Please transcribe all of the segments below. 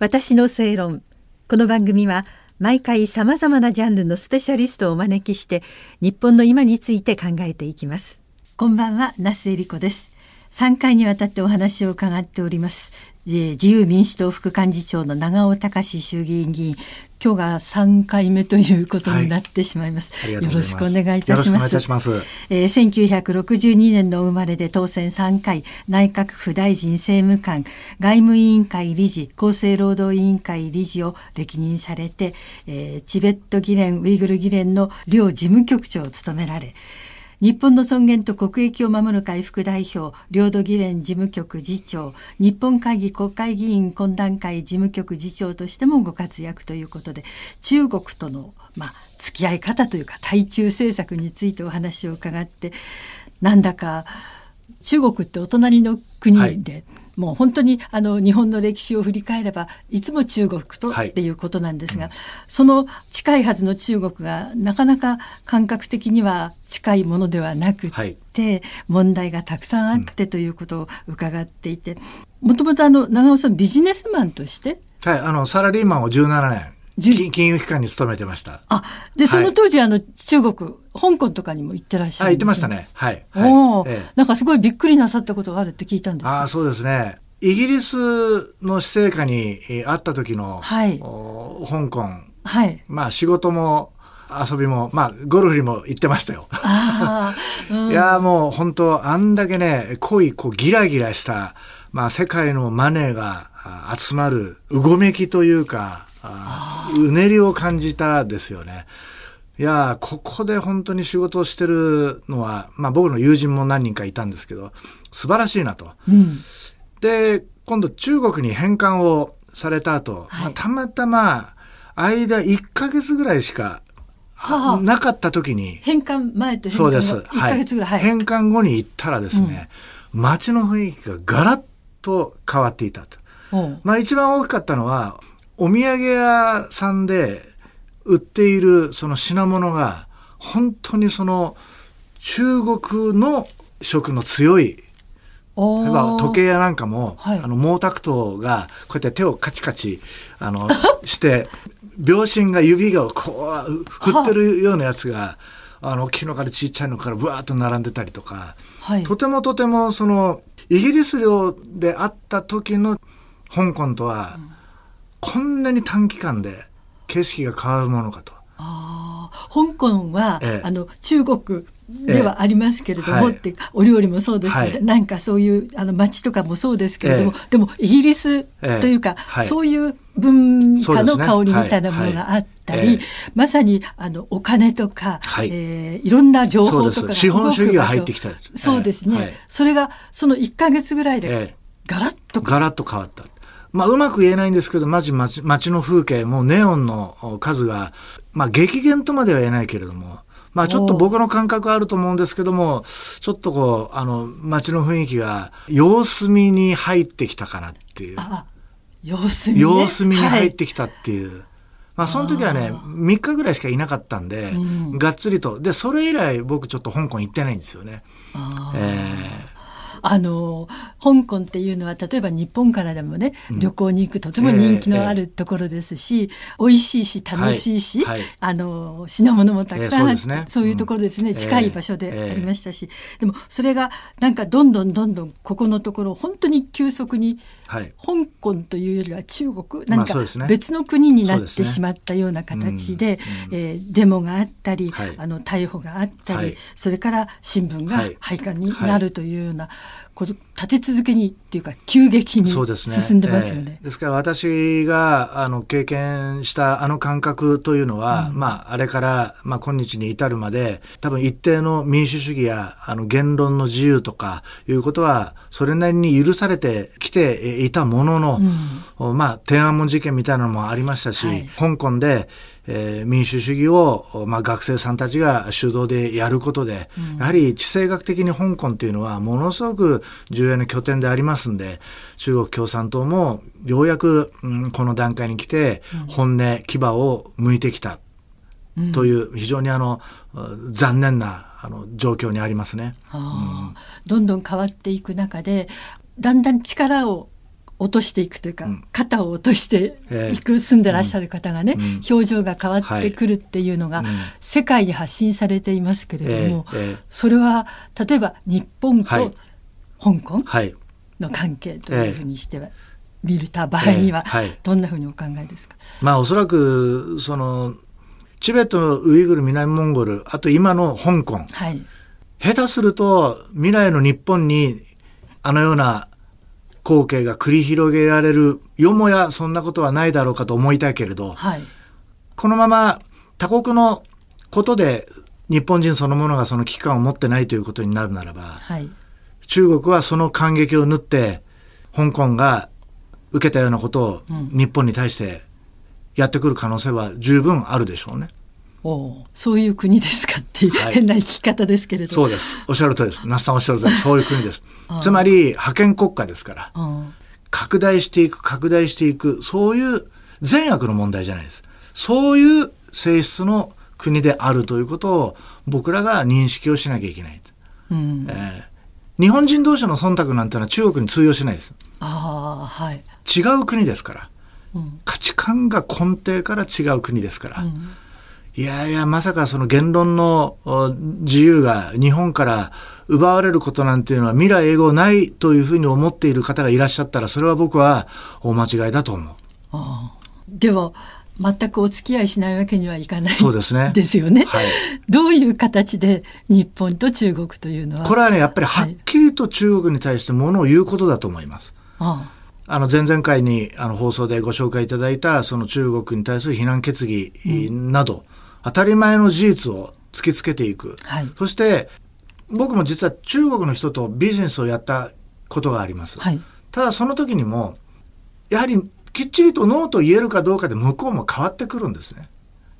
私の正論。この番組は毎回さまざまなジャンルのスペシャリストをお招きして日本の今について考えていきます。こんばんは那須恵理子です。3回にわたってお話を伺っております。自由民主党副幹事長の長尾隆衆議院議員今日が3回目ということになってしまいます。はい、よろしくお願いいたします。しますえー、1962年の生まれで当選3回、内閣府大臣政務官、外務委員会理事、厚生労働委員会理事を歴任されて、えー、チベット議連、ウイグル議連の両事務局長を務められ、日本の尊厳と国益を守る会副代表領土議連事務局次長日本会議国会議員懇談会事務局次長としてもご活躍ということで中国とのまあ、付き合い方というか対中政策についてお話を伺ってなんだか中国ってお隣の国で、はい。もう本当にあの日本の歴史を振り返ればいつも中国とっていうことなんですが、はいうん、その近いはずの中国がなかなか感覚的には近いものではなくて、はい、問題がたくさんあってということを伺っていてもともと長尾さんビジネスマンとしてはいあのサラリーマンを17年金金融機関に勤めてました。あ、で、その当時、あの、中国、香港とかにも行ってらっしゃる、ね、あ、行ってましたね。はい。おお、ええ、なんかすごいびっくりなさったことがあるって聞いたんですあ、そうですね。イギリスの施政下にあった時の、はい、香港、はい、まあ仕事も遊びも、まあ、ゴルフにも行ってましたよ。うん、いや、もう本当、あんだけね、濃い、こう、ギラギラした、まあ、世界のマネーが集まる、うごめきというか、うねりを感じたですよね。いやここで本当に仕事をしてるのは、まあ僕の友人も何人かいたんですけど、素晴らしいなと。うん、で、今度中国に返還をされた後、はい、まあ、たまたま間1ヶ月ぐらいしかなかった時に。返還前と返還後そうです。1ヶ月ぐらい。はい、返還後に行ったらですね、うん、街の雰囲気がガラッと変わっていたと。まあ一番大きかったのは、お土産屋さんで売っているその品物が本当にその中国の色の強い例えば時計屋なんかも、はい、あの毛沢東がこうやって手をカチカチあの して秒針が指がこう振ってるようなやつがあ。の大きいのからちっちゃいのからぶわっと並んでたりとか、はい、とてもとてもそのイギリス領であった時の香港とは、うんこんなに短期間で景色が変わるものかと。あ香港は、ええ、あの中国ではありますけれども、えはい、ってお料理もそうですし、はい、なんかそういうあの街とかもそうですけれども、でもイギリスというか、はい、そういう文化の香りみたいなものがあったり、まさにあのお金とか、はい。えー、いろんな情報とかが資本主義が入ってきた。そうですね、それがその1か月ぐらいでガラッと、ガラッと変わった。まあ、うまく言えないんですけど、まじ街街の風景、もうネオンの数が、まあ、激減とまでは言えないけれども、まあ、ちょっと僕の感覚あると思うんですけども、ちょっとこう、あの、街の雰囲気が様子見に入ってきたかなっていう。様子見、ね、様子見に入ってきたっていう。はい、まあ、その時はね、3日ぐらいしかいなかったんで、うん、がっつりと。で、それ以来僕ちょっと香港行ってないんですよね。えーあの香港っていうのは例えば日本からでもね、うん、旅行に行くとても人気のあるところですし、えー、美味しいし楽しいし、はい。はい、あの品物もたくさんあって、えー、そうね、そういうところですね、うん、近い場所でありましたし、えー、でもそれがなんかどんどんどんどんここのところ本当に急速に、はい、香港というよりは中国なんか別の国になってしまったような形で,、えデモがあったり、はい、あの逮捕があったり、それから新聞が廃刊になるというような。こ立て続けにっていうか急激に進んでますよね。です、ねえ。ー、ですから私があの経験したあの感覚というのは、うん、まああれからまあ今日に至るまで多分一定の民主主義やあの言論の自由とかいうことはそれなりに許されてきていたものの、うん、まあ天安門事件みたいなのもありましたし、はい、香港でえー、民主主義を、まあ、学生さんたちが主導でやることで、うん、やはり地政学的に香港っていうのはものすごく重要な拠点でありますんで、中国共産党もようやく、うん、この段階に来て、本音、牙を向いてきたという、非常にあの、残念なあの状況にありますね、うん、どんどん変わっていく中で、だんだん力を落としていくというか、うん、肩を落としていく、住んでらっしゃる方がね、うん、表情が変わってくるっていうのが、世界に発信されていますけれども、それは例えば日本と香港の関係というふうにしては。見るた場合には、どんなふうにお考えですか、まあおそらくそのチベットウイグル南モンゴルあと今の香港、はい、下手すると未来の日本にあのような光景が繰り広げられるよもやそんなことはないだろうかと思いたいけれど、はい、このまま他国のことで日本人そのものがその危機感を持ってないということになるならば、はい、中国はその感激を縫って香港が受けたようなことを日本に対してやってくる可能性は十分あるでしょうね。おそういう国ですかっていう、はい、変な生き方ですけれど。そうです。おっしゃるとりです。那須さんおっしゃるとりそういう国です。つまり覇権国家ですから拡大していく拡大していくそういう善悪の問題じゃないです。そういう性質の国であるということを僕らが認識をしなきゃいけない、うん。えー、日本人同士の忖度なんていうのは中国に通用しないです。あ、はい、違う国ですから、うん、価値観が根底から違う国ですから、うんいやいや、まさかその言論の自由が日本から奪われることなんていうのは未来永劫ないというふうに思っている方がいらっしゃったら、それは僕は大間違いだと思う。ああでは、全くお付き合いしないわけにはいかないそうですね。ですよね。はい、どういう形で日本と中国というのは？これはね、やっぱりはっきりと中国に対してものを言うことだと思います。あああの前々回にあの放送でご紹介いただいたその中国に対する非難決議など、うん当たり前の事実を突きつけていく。はい、そして、僕も実は中国の人とビジネスをやったことがあります。はい、ただその時にも、やはりきっちりとノーと言えるかどうかで向こうも変わってくるんですね。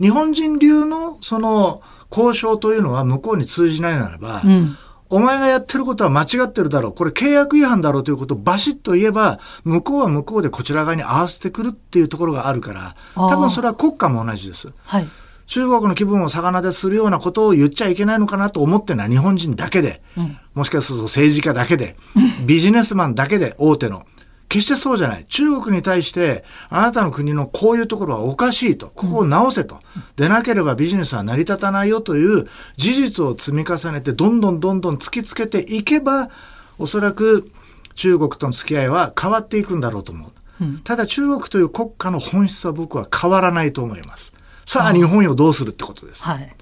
日本人流のその交渉というのは向こうに通じないならば、うん、お前がやってることは間違ってるだろう。これ契約違反だろうということをバシッと言えば、向こうは向こうでこちら側に合わせてくるっていうところがあるから、多分それは国家も同じです。はい。中国の気分を逆なでするようなことを言っちゃいけないのかなと思ってるのは日本人だけで、うん、もしかすると政治家だけで、ビジネスマンだけで大手の。決してそうじゃない。中国に対して、あなたの国のこういうところはおかしいと。ここを直せと。でなければビジネスは成り立たないよという事実を積み重ねて、どんどんどんどん突きつけていけば、おそらく中国との付き合いは変わっていくんだろうと思う。うん、ただ中国という国家の本質は僕は変わらないと思います。さあ日本をどうするってことです。はい、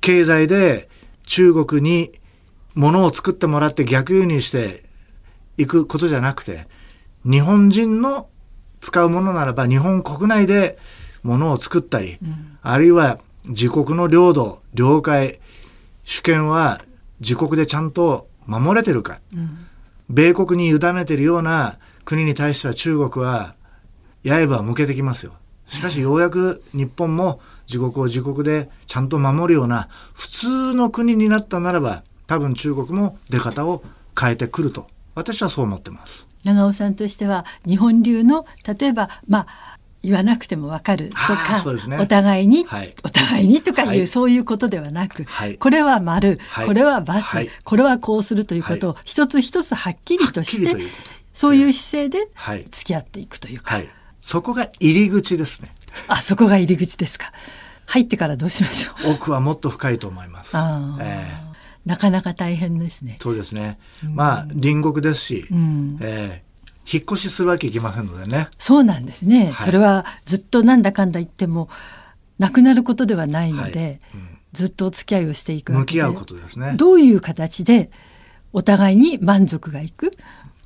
経済で中国に物を作ってもらって逆輸入していくことじゃなくて、日本人の使うものならば日本国内で物を作ったり、うん、あるいは自国の領土、領海、主権は自国でちゃんと守れてるか、うん、米国に委ねてるような国に対しては中国は刃を向けてきますよ。しかしようやく日本も自国を自国でちゃんと守るような普通の国になったならば多分中国も出方を変えてくると私はそう思ってます。長尾さんとしては日本流の例えばまあ言わなくてもわかるとか、ね、お互いに、はい、お互いにとかいう、はい、そういうことではなく、はい、これは丸、これは×、これはこうするということを一つ一つはっきりとして、そういう姿勢で付き合っていくというか。そこが入り口ですね。あ、そこが入り口ですか。入ってからどうしましょう。奥はもっと深いと思います。えー、なかなか大変ですね。そうですね。まあ隣国ですし、うん、えー、引っ越しするわけいきませんのでね。そうなんですね。はい、それはずっとなんだかんだ言ってもなくなることではないので、はいうん、ずっとお付き合いをしていく向き合うことですね。どういう形でお互いに満足がいく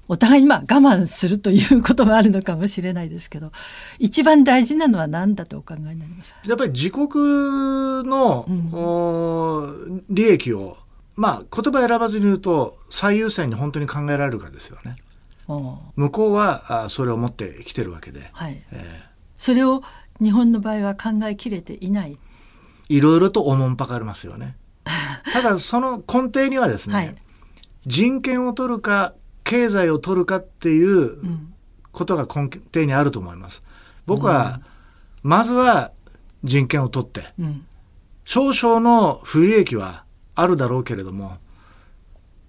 お互いにまあ我慢するということもあるのかもしれないですけど一番大事なのは何だとお考えになります？やっぱり自国の、うん、利益をまあ言葉選ばずに言うと最優先に本当に考えられるかですよね。向こうはあそれを持ってきてるわけで、はい。えー、それを日本の場合は考えきれていない？いろいろとおもんぱかりますよね。ただその根底にはですね、はい、人権を取るか経済を取るかっていうことが根底にあると思います。僕は、まずは人権を取って、少々の不利益はあるだろうけれども、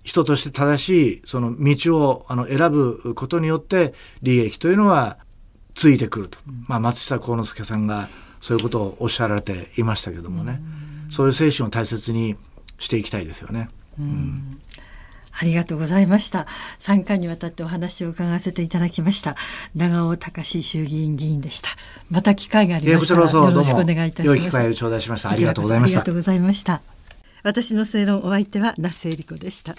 人として正しいその道をあの選ぶことによって利益というのはついてくると、まあ、松下幸之助さんがそういうことをおっしゃられていましたけどもね、そういう精神を大切にしていきたいですよね。うんありがとうございました。3回にわたってお話を伺わせていただきました。長尾隆衆議院議員でした。また機会がありましたらよろしくお願いいたします。機会を頂戴しました。ありがとうございました。ありがとうございました。私の正論お相手は那須恵理子でした。